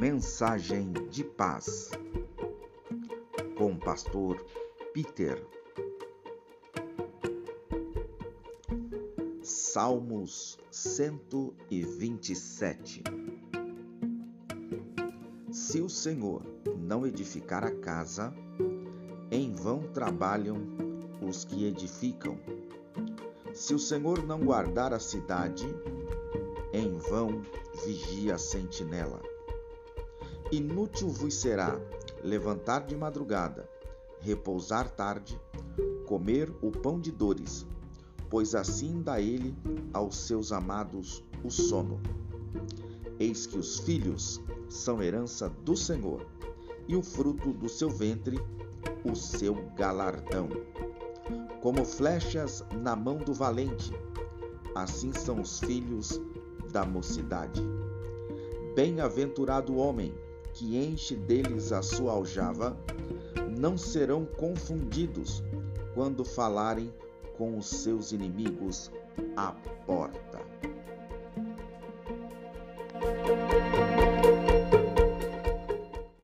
Mensagem de Paz, com o pastor Peter. Salmos 127 Se o Senhor não edificar a casa, em vão trabalham os que edificam. Se o Senhor não guardar a cidade, em vão vigia a sentinela. Inútil vos será levantar de madrugada, repousar tarde, comer o pão de dores, pois assim dá ele aos seus amados o sono. Eis que os filhos são herança do Senhor, e o fruto do seu ventre, o seu galardão. Como flechas na mão do valente, assim são os filhos da mocidade. Bem-aventurado o homem que enche deles a sua aljava, não serão confundidos quando falarem com os seus inimigos à porta.